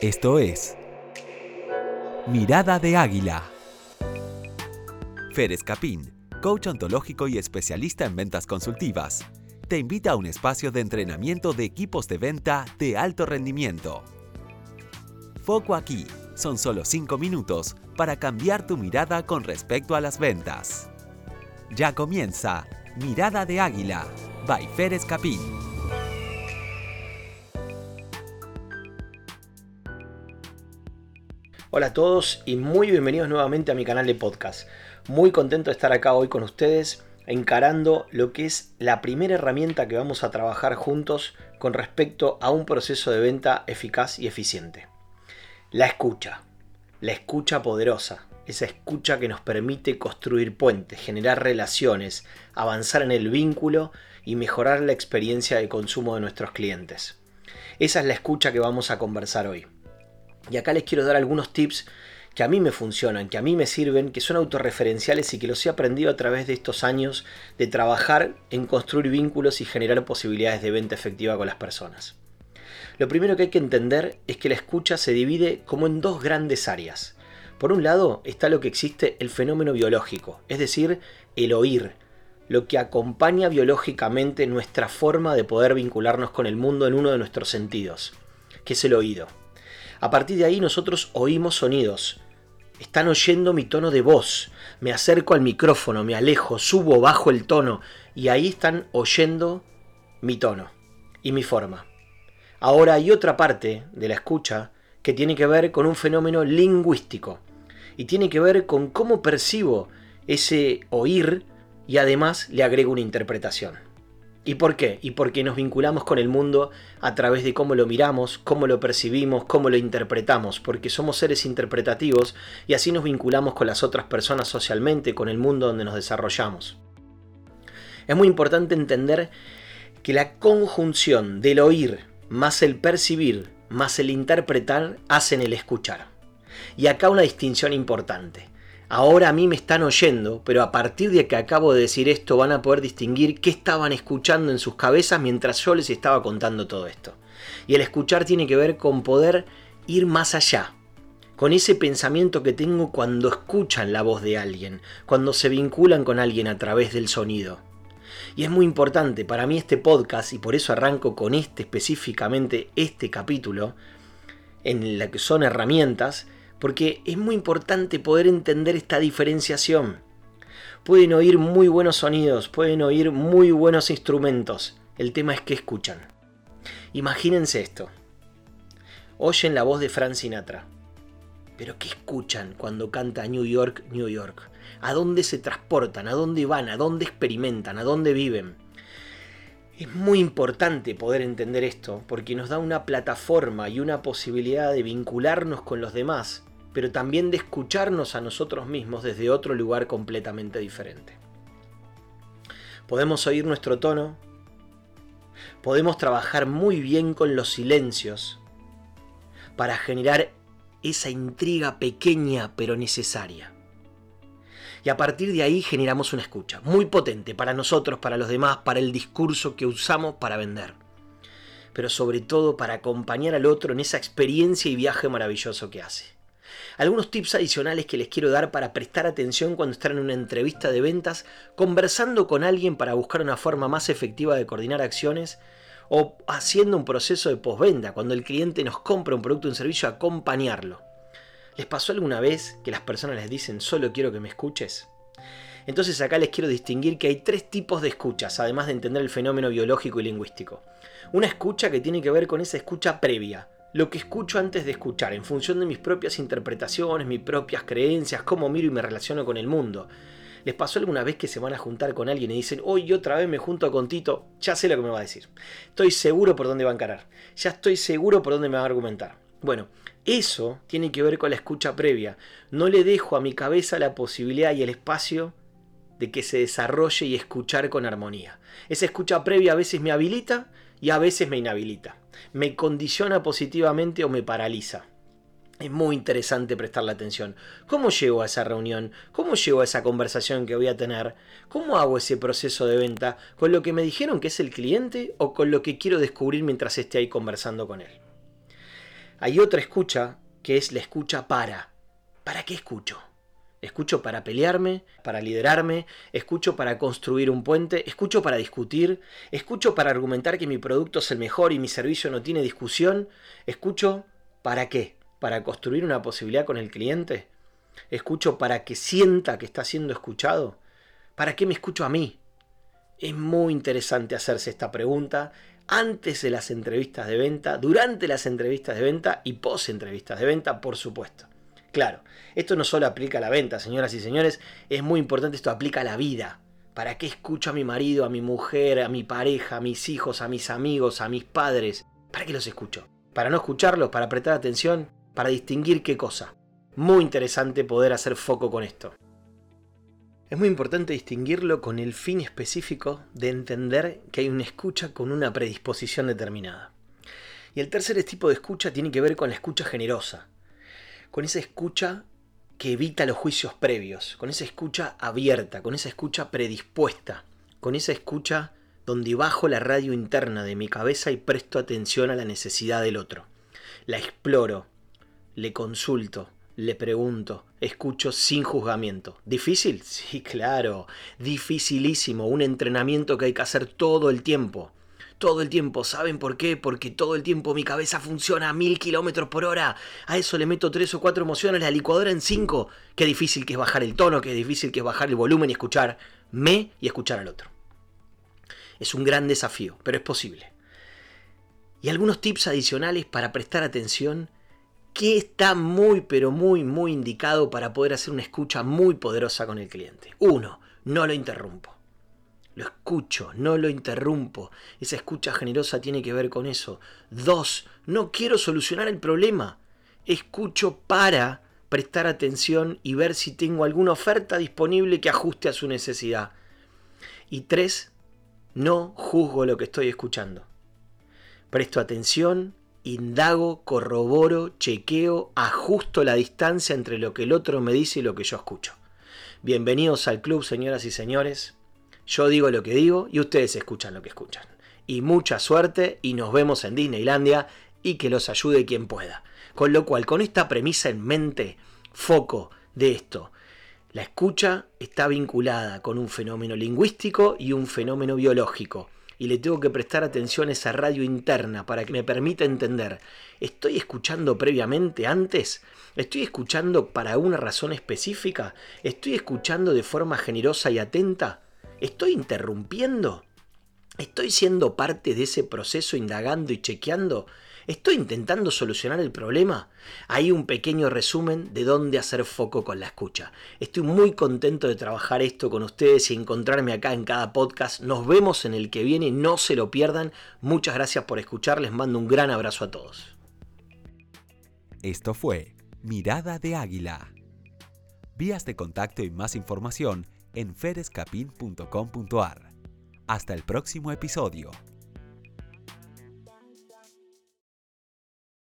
Esto es Mirada de Águila. Fer Escapín, coach ontológico y especialista en ventas consultivas, te invita a un espacio de entrenamiento de equipos de venta de alto rendimiento. Foco aquí, son solo 5 minutos para cambiar tu mirada con respecto a las ventas. Ya comienza Mirada de Águila, by Fer Escapín. Hola a todos y muy bienvenidos nuevamente a mi canal de podcast. Muy contento de estar acá hoy con ustedes encarando lo que es la primera herramienta que vamos a trabajar juntos con respecto a un proceso de venta eficaz y eficiente. La escucha. La escucha poderosa. Esa escucha que nos permite construir puentes, generar relaciones, avanzar en el vínculo y mejorar la experiencia de consumo de nuestros clientes. Esa es la escucha que vamos a conversar hoy. Y acá les quiero dar algunos tips que a mí me funcionan, que a mí me sirven, que son autorreferenciales y que los he aprendido a través de estos años de trabajar en construir vínculos y generar posibilidades de venta efectiva con las personas. Lo primero que hay que entender es que la escucha se divide como en dos grandes áreas. Por un lado está lo que existe el fenómeno biológico, es decir, el oír, lo que acompaña biológicamente nuestra forma de poder vincularnos con el mundo en uno de nuestros sentidos, que es el oído. A partir de ahí nosotros oímos sonidos. Están oyendo mi tono de voz. Me acerco al micrófono, me alejo, subo, bajo el tono y ahí están oyendo mi tono y mi forma. Ahora hay otra parte de la escucha que tiene que ver con un fenómeno lingüístico y tiene que ver con cómo percibo ese oír y además le agrego una interpretación. ¿Y por qué? Y porque nos vinculamos con el mundo a través de cómo lo miramos, cómo lo percibimos, cómo lo interpretamos, porque somos seres interpretativos y así nos vinculamos con las otras personas socialmente, con el mundo donde nos desarrollamos. Es muy importante entender que la conjunción del oír más el percibir más el interpretar hacen el escuchar. Y acá una distinción importante. Ahora a mí me están oyendo, pero a partir de que acabo de decir esto van a poder distinguir qué estaban escuchando en sus cabezas mientras yo les estaba contando todo esto. Y el escuchar tiene que ver con poder ir más allá, con ese pensamiento que tengo cuando escuchan la voz de alguien, cuando se vinculan con alguien a través del sonido. Y es muy importante para mí este podcast, y por eso arranco con este específicamente, este capítulo, en la que son herramientas, porque es muy importante poder entender esta diferenciación. Pueden oír muy buenos sonidos, pueden oír muy buenos instrumentos, el tema es que escuchan. Imagínense esto. Oyen la voz de Frank Sinatra. Pero ¿qué escuchan cuando canta New York, New York? ¿A dónde se transportan? ¿A dónde van? ¿A dónde experimentan? ¿A dónde viven? Es muy importante poder entender esto porque nos da una plataforma y una posibilidad de vincularnos con los demás pero también de escucharnos a nosotros mismos desde otro lugar completamente diferente. Podemos oír nuestro tono, podemos trabajar muy bien con los silencios para generar esa intriga pequeña pero necesaria. Y a partir de ahí generamos una escucha muy potente para nosotros, para los demás, para el discurso que usamos para vender. Pero sobre todo para acompañar al otro en esa experiencia y viaje maravilloso que hace. Algunos tips adicionales que les quiero dar para prestar atención cuando están en una entrevista de ventas, conversando con alguien para buscar una forma más efectiva de coordinar acciones o haciendo un proceso de postventa, cuando el cliente nos compra un producto o un servicio, acompañarlo. ¿Les pasó alguna vez que las personas les dicen solo quiero que me escuches? Entonces acá les quiero distinguir que hay tres tipos de escuchas, además de entender el fenómeno biológico y lingüístico. Una escucha que tiene que ver con esa escucha previa, lo que escucho antes de escuchar, en función de mis propias interpretaciones, mis propias creencias, cómo miro y me relaciono con el mundo. ¿Les pasó alguna vez que se van a juntar con alguien y dicen, hoy otra vez me junto con Tito? Ya sé lo que me va a decir. Estoy seguro por dónde va a encarar. Ya estoy seguro por dónde me va a argumentar. Bueno, eso tiene que ver con la escucha previa. No le dejo a mi cabeza la posibilidad y el espacio de que se desarrolle y escuchar con armonía. Esa escucha previa a veces me habilita y a veces me inhabilita. Me condiciona positivamente o me paraliza. Es muy interesante prestarle atención. ¿Cómo llego a esa reunión? ¿Cómo llego a esa conversación que voy a tener? ¿Cómo hago ese proceso de venta? ¿Con lo que me dijeron que es el cliente o con lo que quiero descubrir mientras esté ahí conversando con él? Hay otra escucha que es la escucha para. ¿Para qué escucho? Escucho para pelearme, para liderarme, escucho para construir un puente, escucho para discutir, escucho para argumentar que mi producto es el mejor y mi servicio no tiene discusión, escucho para qué, para construir una posibilidad con el cliente, escucho para que sienta que está siendo escuchado, para qué me escucho a mí. Es muy interesante hacerse esta pregunta antes de las entrevistas de venta, durante las entrevistas de venta y post entrevistas de venta, por supuesto. Claro, esto no solo aplica a la venta, señoras y señores, es muy importante, esto aplica a la vida. ¿Para qué escucho a mi marido, a mi mujer, a mi pareja, a mis hijos, a mis amigos, a mis padres? ¿Para qué los escucho? ¿Para no escucharlos? ¿Para prestar atención? ¿Para distinguir qué cosa? Muy interesante poder hacer foco con esto. Es muy importante distinguirlo con el fin específico de entender que hay una escucha con una predisposición determinada. Y el tercer tipo de escucha tiene que ver con la escucha generosa, con esa escucha que evita los juicios previos, con esa escucha abierta, con esa escucha predispuesta, con esa escucha donde bajo la radio interna de mi cabeza y presto atención a la necesidad del otro. La exploro, le consulto, le pregunto, escucho sin juzgamiento. ¿Difícil? Sí, claro, dificilísimo, un entrenamiento que hay que hacer todo el tiempo todo el tiempo. ¿Saben por qué? Porque todo el tiempo mi cabeza funciona a mil kilómetros por hora. A eso le meto tres o cuatro emociones, la licuadora en cinco. Qué difícil que es bajar el tono, qué difícil que es bajar el volumen y escucharme y escuchar al otro. Es un gran desafío, pero es posible. Y algunos tips adicionales para prestar atención que está muy pero muy muy indicado para poder hacer una escucha muy poderosa con el cliente. Uno, no lo interrumpo. Lo escucho, no lo interrumpo. Esa escucha generosa tiene que ver con eso. Dos, no quiero solucionar el problema. Escucho para prestar atención y ver si tengo alguna oferta disponible que ajuste a su necesidad. Y tres, no juzgo lo que estoy escuchando. Presto atención, indago, corroboro, chequeo, ajusto la distancia entre lo que el otro me dice y lo que yo escucho. Bienvenidos al club, señoras y señores. Yo digo lo que digo y ustedes escuchan lo que escuchan. Y mucha suerte y nos vemos en Disneylandia y que los ayude quien pueda. Con lo cual, con esta premisa en mente, foco de esto. La escucha está vinculada con un fenómeno lingüístico y un fenómeno biológico. Y le tengo que prestar atención a esa radio interna para que me permita entender. ¿Estoy escuchando previamente antes? ¿Estoy escuchando para una razón específica? ¿Estoy escuchando de forma generosa y atenta? ¿Estoy interrumpiendo? ¿Estoy siendo parte de ese proceso indagando y chequeando? ¿Estoy intentando solucionar el problema? Hay un pequeño resumen de dónde hacer foco con la escucha. Estoy muy contento de trabajar esto con ustedes y encontrarme acá en cada podcast. Nos vemos en el que viene, no se lo pierdan. Muchas gracias por escuchar, les mando un gran abrazo a todos. Esto fue Mirada de Águila. Vías de contacto y más información en ferescapin.com.ar. Hasta el próximo episodio.